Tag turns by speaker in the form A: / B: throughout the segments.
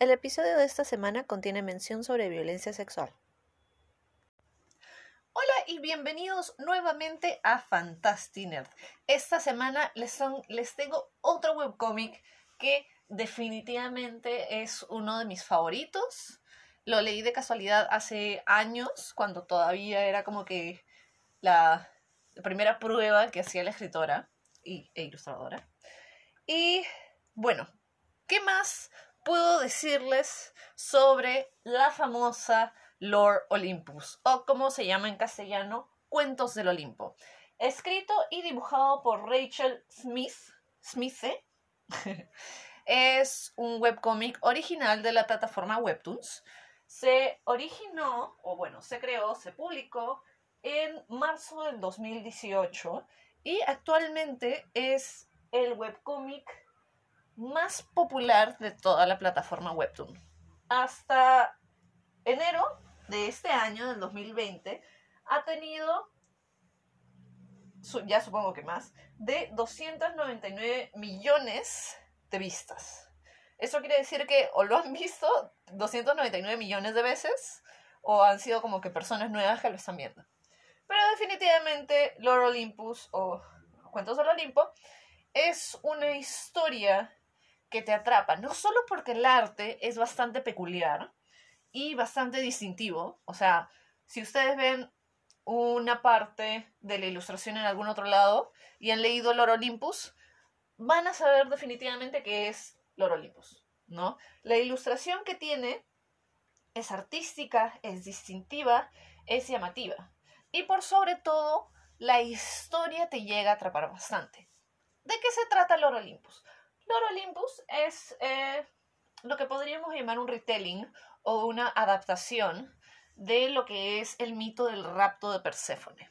A: El episodio de esta semana contiene mención sobre violencia sexual.
B: Hola y bienvenidos nuevamente a Fantastinerd. Esta semana les, son, les tengo otro webcómic que definitivamente es uno de mis favoritos. Lo leí de casualidad hace años, cuando todavía era como que la, primera prueba que hacía la escritora y, e ilustradora. Y bueno, ¿qué más puedo decirles sobre la famosa Lord Olympus, o como se llama en castellano, Cuentos del Olimpo? Escrito y dibujado por Rachel Smith, Smith es un webcómic original de la plataforma Webtoons. Se originó, o bueno, se creó, se publicó en marzo del 2018 y actualmente es el webcómic más popular de toda la plataforma Webtoon. Hasta enero de este año, del 2020, ha tenido, ya supongo que más, de 299 millones de vistas. Eso quiere decir que o lo han visto 299 millones de veces o han sido como que personas nuevas que lo están viendo. Pero definitivamente Lord Olympus o Cuentos del Olimpo es una historia que te atrapa, no solo porque el arte es bastante peculiar y bastante distintivo, o sea, si ustedes ven una parte de la ilustración en algún otro lado y han leído Lord Olympus, van a saber definitivamente que es Lord Olympus, ¿no? La ilustración que tiene es artística, es distintiva, es llamativa. Y por sobre todo, la historia te llega a atrapar bastante. ¿De qué se trata Lord Olympus? Lord Olympus es eh, lo que podríamos llamar un retelling o una adaptación de lo que es el mito del rapto de Perséfone.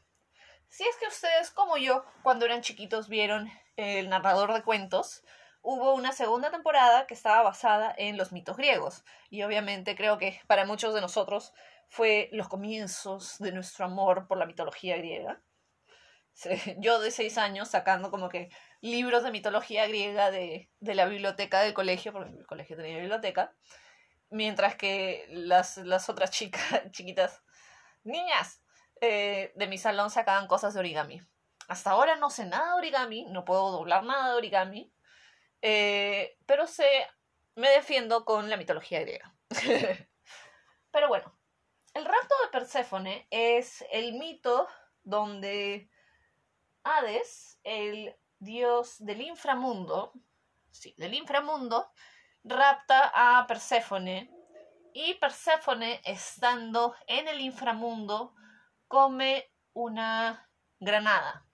B: Si es que ustedes, como yo, cuando eran chiquitos vieron el narrador de cuentos, hubo una segunda temporada que estaba basada en los mitos griegos. Y obviamente creo que para muchos de nosotros fue los comienzos de nuestro amor por la mitología griega. Yo de seis años sacando como que libros de mitología griega de, la biblioteca del colegio, porque el colegio tenía biblioteca, mientras que las, otras chicas, chiquitas, niñas eh, de mi salón sacaban cosas de origami. Hasta ahora no sé nada de origami, no puedo doblar nada de origami, eh, pero sé, me defiendo con la mitología griega. pero bueno, el rapto de Perséfone es el mito donde Hades, el dios del inframundo, sí, del inframundo, rapta a Perséfone y Perséfone, estando en el inframundo, come una granada.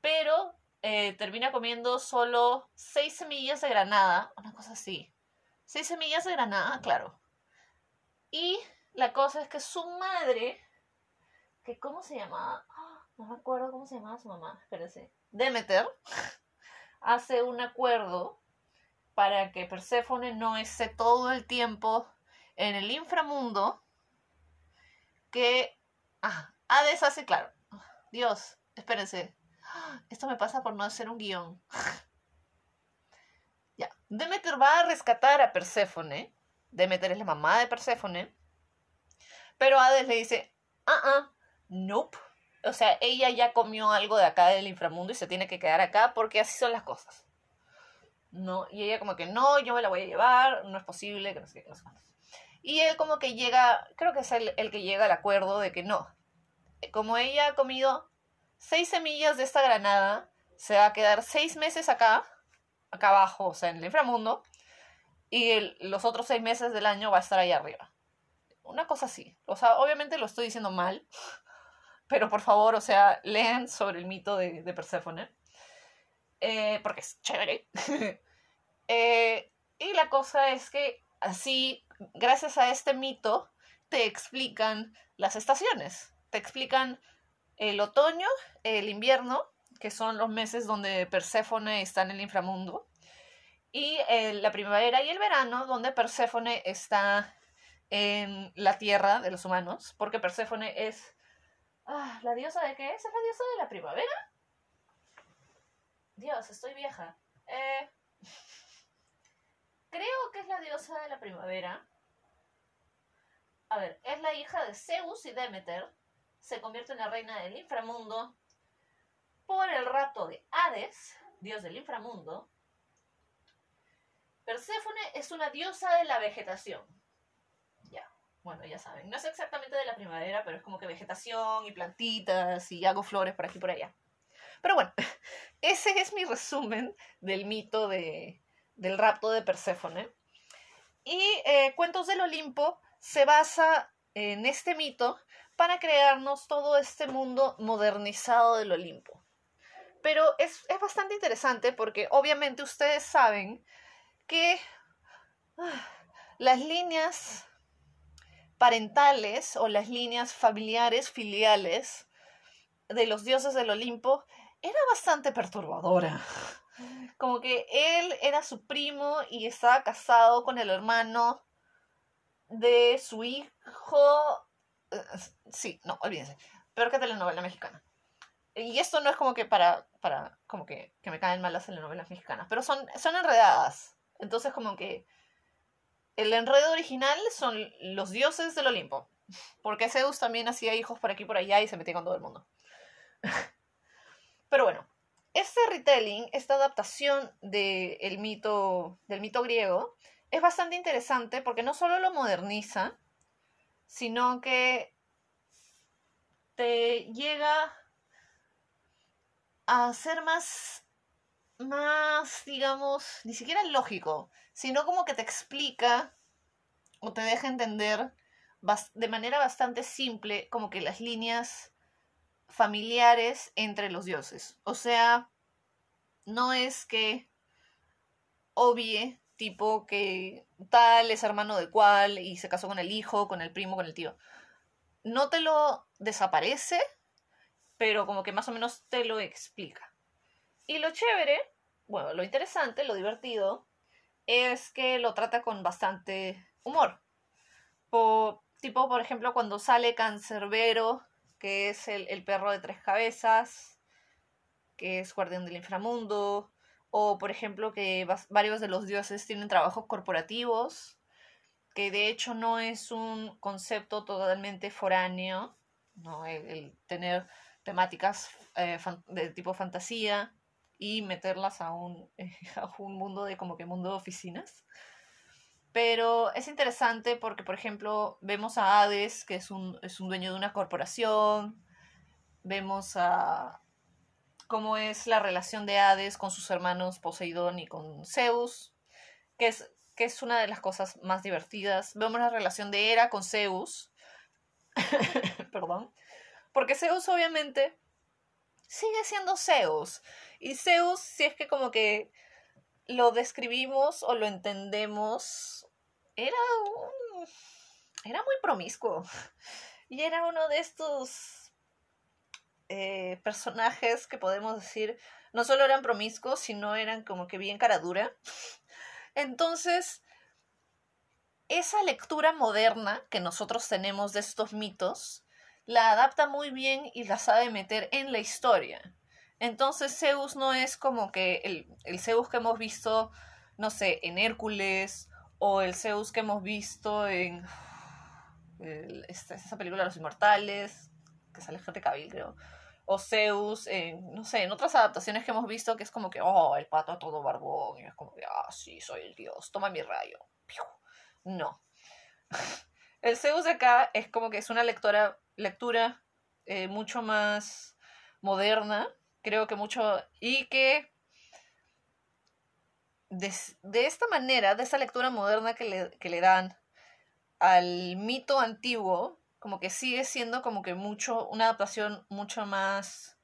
B: Pero eh, termina comiendo solo seis semillas de granada, una cosa así. Seis semillas de granada, claro. Y la cosa es que su madre, que ¿cómo se llamaba? Ah, no me acuerdo cómo se llamaba su mamá, espérense. Demeter, hace un acuerdo para que Perséfone no esté todo el tiempo en el inframundo que ah, Hades hace claro. Dios, espérense. Esto me pasa por no hacer un guion. ya. Demeter va a rescatar a Perséfone. Demeter es la mamá de Perséfone. Pero Hades le dice, ah, ah, nope. O sea, ella ya comió algo de acá del inframundo y se tiene que quedar acá porque así son las cosas. No, y ella como que no, yo me la voy a llevar, no es posible, Y él como que llega, creo que es el, el que llega al acuerdo de que no. Como ella ha comido seis semillas de esta granada, se va a quedar seis meses acá, acá abajo, o sea, en el inframundo, y los otros seis meses del año va a estar ahí arriba. Una cosa así. O sea, obviamente lo estoy diciendo mal, pero por favor, o sea, lean sobre el mito de, de Perséfone, eh, porque es chévere. Eh, y la cosa es que así, gracias a este mito, te explican las estaciones, te explican el otoño, el invierno, que son los meses donde Perséfone está en el inframundo, y la primavera y el verano, donde Perséfone está en la tierra de los humanos, porque Perséfone es... Ah, ¿La diosa de qué es? ¿Es la diosa de la primavera? Dios, estoy vieja. Eh... creo que es la diosa de la primavera. A ver, es la hija de Zeus y Demeter. Se convierte en la reina del inframundo por el rato de Hades, dios del inframundo. Perséfone es una diosa de la vegetación. Bueno, ya saben. No es exactamente de la primavera, pero es como que vegetación y plantitas y hago flores por aquí y por allá. Pero bueno, ese es mi resumen del mito de, del rapto de Perséfone. Y eh, Cuentos del Olimpo se basa en este mito para crearnos todo este mundo modernizado del Olimpo. Pero es, es bastante interesante porque obviamente ustedes saben que ah, las líneas parentales o las líneas familiares filiales de los dioses del Olimpo era bastante perturbadora. Como que él era su primo y estaba casado con el hermano de su hijo. Eh, sí, no, olvídense. Peor que telenovela mexicana. Y esto no es como que para, para como que, que me caen mal las telenovelas mexicanas, pero son, son enredadas. Entonces como que el enredo original son los dioses del Olimpo. Porque Zeus también hacía hijos por aquí y por allá y se metía con todo el mundo. Pero bueno, este retelling, esta adaptación del mito, del mito griego, es bastante interesante porque no solo lo moderniza, sino que te llega a ser más, más, digamos, ni siquiera lógico, sino como que te explica o te deja entender de manera bastante simple como que las líneas familiares entre los dioses. O sea, no es que obvie, tipo que tal es hermano de cual y se casó con el hijo, con el primo, con el tío. No te lo desaparece, pero como que más o menos te lo explica. Y lo chévere, bueno, lo interesante, lo divertido, es que lo trata con bastante humor. tipo, por ejemplo, cuando sale Cancerbero que es el, perro de tres cabezas, que es guardián del inframundo, o por ejemplo que varios de los dioses tienen trabajos corporativos, que de hecho no es un concepto totalmente foráneo, ¿no? el, tener temáticas eh, de tipo fantasía y meterlas a un, a un mundo de como que mundo de oficinas. Pero es interesante porque, por ejemplo, vemos a Hades, que es un, es un dueño de una corporación, vemos a cómo es la relación de Hades con sus hermanos Poseidón y con Zeus, que es, que es una de las cosas más divertidas. Vemos la relación de Hera con Zeus, perdón, porque Zeus obviamente sigue siendo Zeus. Y Zeus, si es que como que lo describimos o lo entendemos, era un... era muy promiscuo. Y era uno de estos eh, personajes que podemos decir, no solo eran promiscuos, sino eran como que bien cara dura. Entonces, esa lectura moderna que nosotros tenemos de estos mitos, la adapta muy bien y la sabe meter en la historia. Entonces Zeus no es como que el, el Zeus que hemos visto, no sé, en Hércules o el Zeus que hemos visto en esta, esa película Los Inmortales, que sale gente Cavill, creo. O Zeus, en, no sé, en otras adaptaciones que hemos visto que es como que, oh, el pato todo barbón, y es como que, ah, sí, soy el dios, toma mi rayo. No. El Zeus de acá es como que es una lectora, lectura eh, mucho más moderna creo que mucho, y que de, esta manera, de esta lectura moderna que le, que le dan al mito antiguo, como que sigue siendo como que mucho, una adaptación mucho más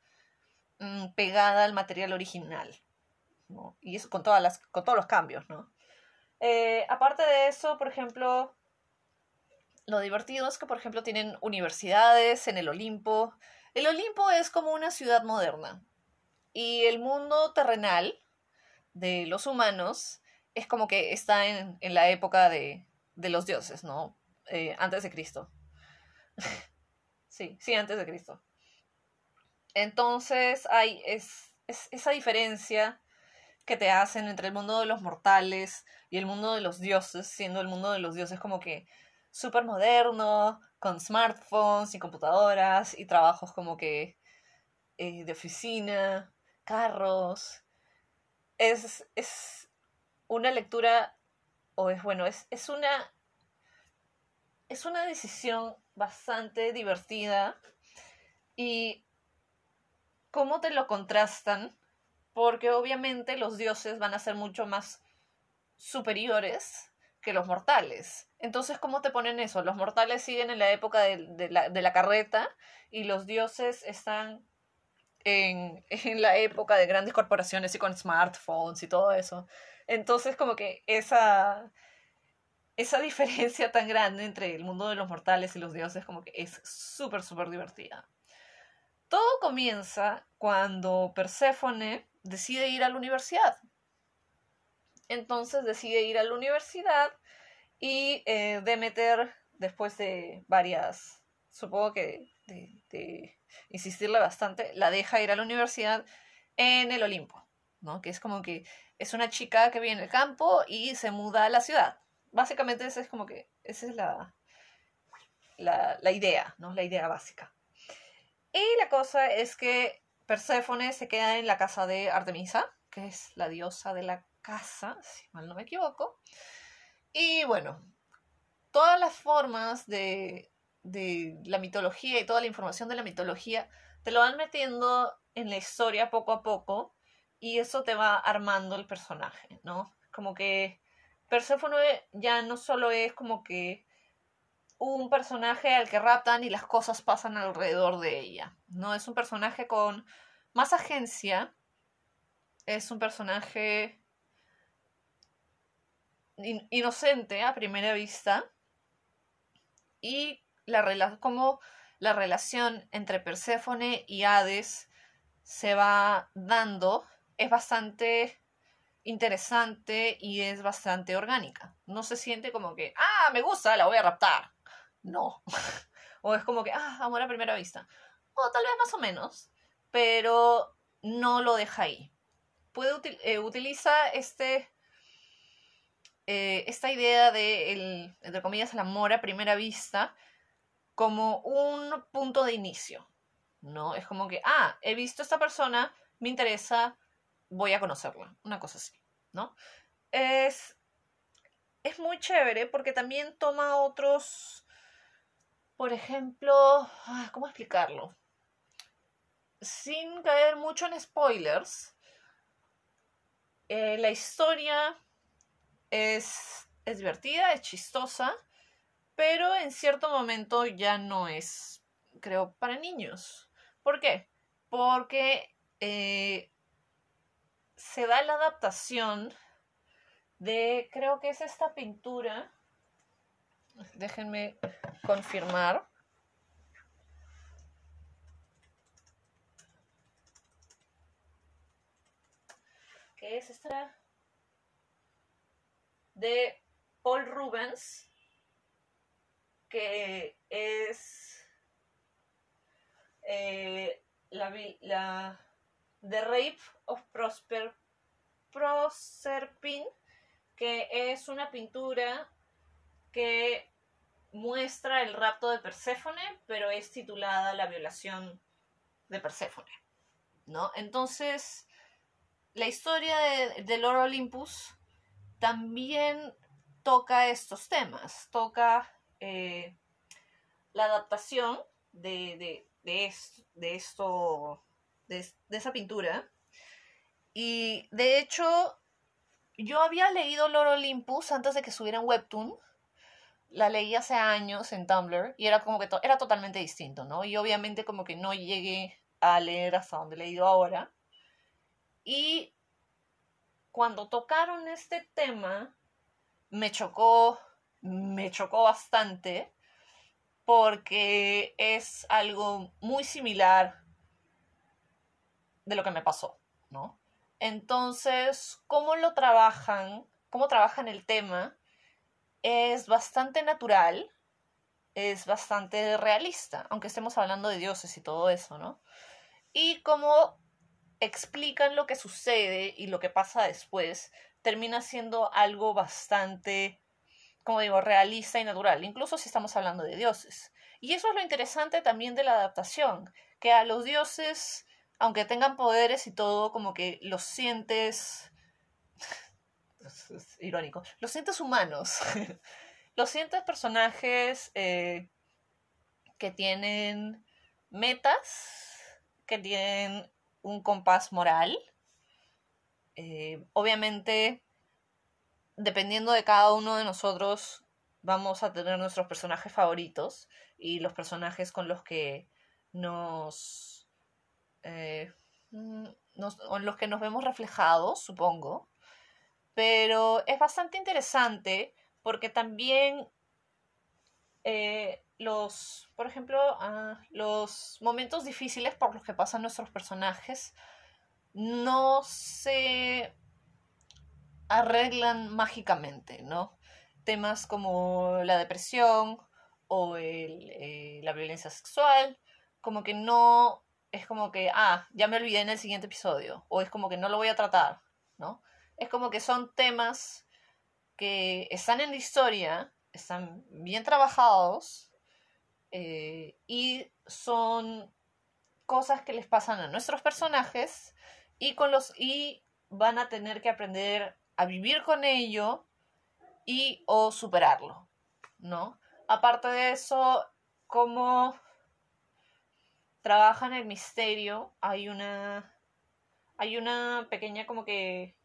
B: mm, pegada al material original. Y eso con, todas las, con todos los cambios, ¿no? Eh, aparte de eso, por ejemplo, lo divertido es que, por ejemplo, tienen universidades en el Olimpo. El Olimpo es como una ciudad moderna. Y el mundo terrenal de los humanos es como que está en, la época de, los dioses, ¿no? Eh, antes de Cristo. sí, sí, antes de Cristo. Entonces hay es, esa diferencia que te hacen entre el mundo de los mortales y el mundo de los dioses, siendo el mundo de los dioses como que súper moderno, con smartphones y computadoras y trabajos como que eh, de oficina, carros. Es, es una lectura, o es bueno, es, es una. Es una decisión bastante divertida. Y cómo te lo contrastan, porque obviamente los dioses van a ser mucho más superiores que los mortales. Entonces, ¿cómo te ponen eso? Los mortales siguen en la época de, la, carreta y los dioses están en, en, la época de grandes corporaciones y con smartphones y todo eso. Entonces, como que esa, esa diferencia tan grande entre el mundo de los mortales y los dioses, como que es súper, súper divertida. Todo comienza cuando Perséfone decide ir a la universidad. Entonces decide ir a la universidad y eh, Demeter, después de varias, supongo que de, insistirle bastante, la deja ir a la universidad en el Olimpo, ¿no? Que es como que es una chica que vive en el campo y se muda a la ciudad. Básicamente esa es como que, esa es la, la, la idea, ¿no? La idea básica. Y la cosa es que Perséfone se queda en la casa de Artemisa, que es la diosa de la casa, si mal no me equivoco. Y bueno, todas las formas de, de la mitología y toda la información de la mitología te lo van metiendo en la historia poco a poco y eso te va armando el personaje, ¿no? Como que Perséfone ya no solo es como que un personaje al que raptan y las cosas pasan alrededor de ella. No es un personaje con más agencia. Es un personaje inocente a primera vista. Y la como la relación entre Perséfone y Hades se va dando es bastante interesante y es bastante orgánica. No se siente como que, ah, me gusta, la voy a raptar no. o es como que, ah, amor a primera vista. O tal vez más o menos, pero no lo deja ahí. Puede eh, utiliza este, eh, esta idea de, el, entre comillas, el amor a primera vista como un punto de inicio. ¿No? Es como que, ah, he visto a esta persona, me interesa, voy a conocerla. Una cosa así, ¿no? Es, es muy chévere porque también toma otros por ejemplo, ah, ¿cómo explicarlo? Sin caer mucho en spoilers, eh, la historia es, es divertida, es chistosa, pero en cierto momento ya no es, creo, para niños. ¿Por qué? Porque eh, se da la adaptación de, creo que es esta pintura Déjenme confirmar. ¿Qué es esta? De Paul Rubens, que es eh, la, la The Rape of Prosper Proserpine, que es una pintura que muestra el rapto de Perséfone, pero es titulada La violación de Perséfone. ¿No? Entonces, la historia de, de Lord Olympus también toca estos temas, toca eh, la adaptación de, de, de esto, de, esa pintura. Y de hecho, yo había leído Lord Olympus antes de que subiera en Webtoon la leí hace años en Tumblr y era como que era totalmente distinto, ¿no? Y obviamente como que no llegué a leer hasta donde he leído ahora. Y cuando tocaron este tema, me chocó, me chocó bastante porque es algo muy similar de lo que me pasó, ¿no? Entonces, ¿cómo lo trabajan? ¿Cómo trabajan el tema? es bastante natural, es bastante realista, aunque estemos hablando de dioses y todo eso, ¿no? Y como explican lo que sucede y lo que pasa después, termina siendo algo bastante, como digo, realista y natural, incluso si estamos hablando de dioses. Y eso es lo interesante también de la adaptación, que a los dioses, aunque tengan poderes y todo, como que los sientes... es irónico, los sientes humanos. los sientes personajes eh, que tienen metas, que tienen un compás moral. Eh, obviamente, dependiendo de cada uno de nosotros, vamos a tener nuestros personajes favoritos y los personajes con los que nos, eh, mm, los que nos vemos reflejados, supongo. Pero es bastante interesante porque también eh, los, por ejemplo, ah, los momentos difíciles por los que pasan nuestros personajes no se arreglan mágicamente, ¿no? Temas como la depresión o eh, la violencia sexual, como que no es como que, ah, ya me olvidé en el siguiente episodio, o es como que no lo voy a tratar, ¿no? Es como que son temas que están en la historia, están bien trabajados eh, y son cosas que les pasan a nuestros personajes y con los y van a tener que aprender a vivir con ello y o superarlo, ¿no? Aparte de eso, como trabajan el misterio, hay una hay una pequeña como que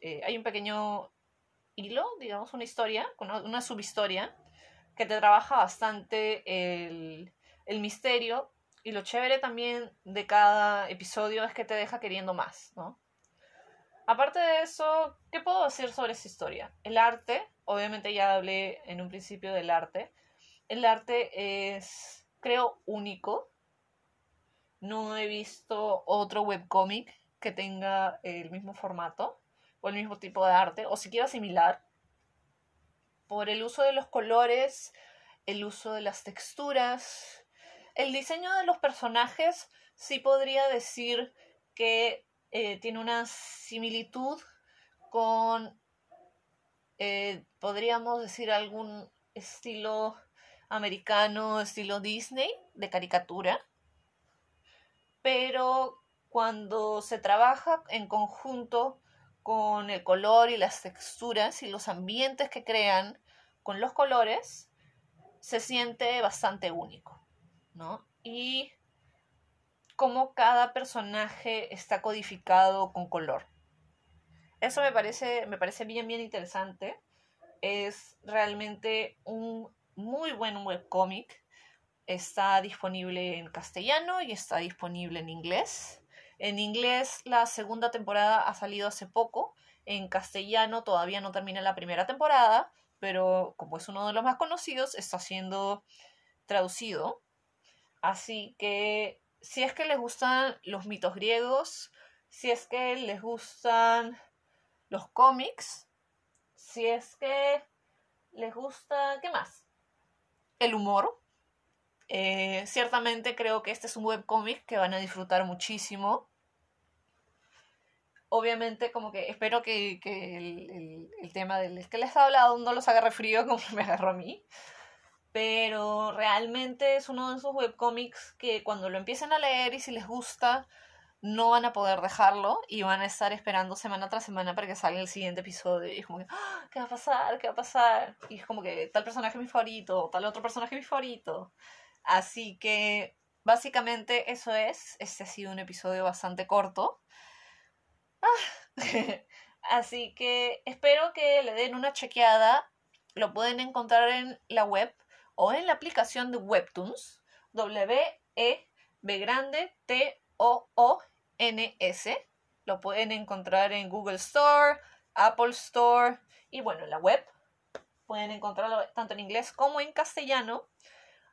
B: eh, hay un pequeño hilo, digamos, una historia, una subhistoria, que te trabaja bastante el, el misterio y lo chévere también de cada episodio es que te deja queriendo más, ¿no? Aparte de eso, ¿qué puedo decir sobre esa historia? El arte, obviamente ya hablé en un principio del arte. El arte es, creo, único. No he visto otro webcómic que tenga el mismo formato o el mismo tipo de arte, o siquiera similar, por el uso de los colores, el uso de las texturas, el diseño de los personajes, sí podría decir que eh, tiene una similitud con, eh, podríamos decir, algún estilo americano, estilo Disney, de caricatura, pero cuando se trabaja en conjunto con el color y las texturas y los ambientes que crean con los colores, se siente bastante único, ¿no? Y cómo cada personaje está codificado con color. Eso me parece, me parece bien, bien interesante. Es realmente un muy buen webcómic. Está disponible en castellano y está disponible en inglés. En inglés la segunda temporada ha salido hace poco. En castellano todavía no termina la primera temporada, pero como es uno de los más conocidos, está siendo traducido. Así que si es que les gustan los mitos griegos, si es que les gustan los cómics, si es que les gusta, ¿qué más? El humor, eh, ciertamente creo que este es un webcómic que van a disfrutar muchísimo. Obviamente, como que espero que, el, tema del que les he hablado no los agarre frío como me agarró a mí. Pero realmente es uno de esos webcómics que cuando lo empiecen a leer y si les gusta, no van a poder dejarlo y van a estar esperando semana tras semana para que salga el siguiente episodio. Y es como que, ah, ¿qué va a pasar? ¿Qué va a pasar? Y es como que tal personaje es mi favorito, tal otro personaje es mi favorito. Así que básicamente eso es. Este ha sido un episodio bastante corto. Ah, así que espero que le den una chequeada. Lo pueden encontrar en la web o en la aplicación de Webtoons. W-E-B grande T-O-O-N-S. Lo pueden encontrar en Google Store, Apple Store y bueno, en la web. Pueden encontrarlo tanto en inglés como en castellano.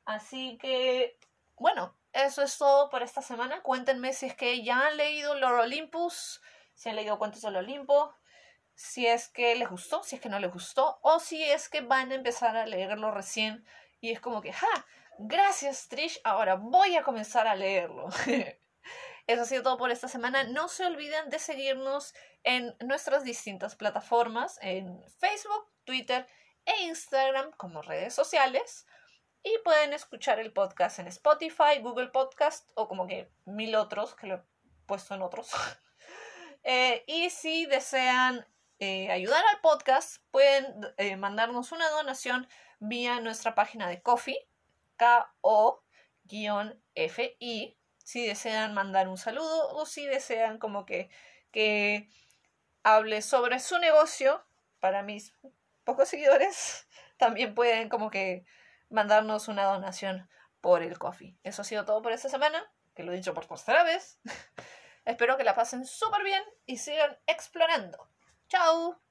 B: Así que, bueno, eso es todo por esta semana. Cuéntenme si es que ya han leído Lord Olympus, si han leído Cuentos del Olimpo, si es que les gustó, si es que no les gustó, o si es que van a empezar a leerlo recién y es como que, ¡ja! Gracias Trish, ahora voy a comenzar a leerlo. Eso ha sido todo por esta semana. No se olviden de seguirnos en nuestras distintas plataformas, en Facebook, Twitter e Instagram como redes sociales. Y pueden escuchar el podcast en Spotify, Google Podcast o como que mil otros que lo he puesto en otros. Eh, y si desean eh, ayudar al podcast, pueden eh, mandarnos una donación vía nuestra página de Coffee, K-O-F-I, si desean mandar un saludo o si desean como que, que hable sobre su negocio para mis pocos seguidores, también pueden como que mandarnos una donación por el coffee. Eso ha sido todo por esta semana, que lo he dicho por tercera vez. Espero que la pasen súper bien y sigan explorando. ¡Chao!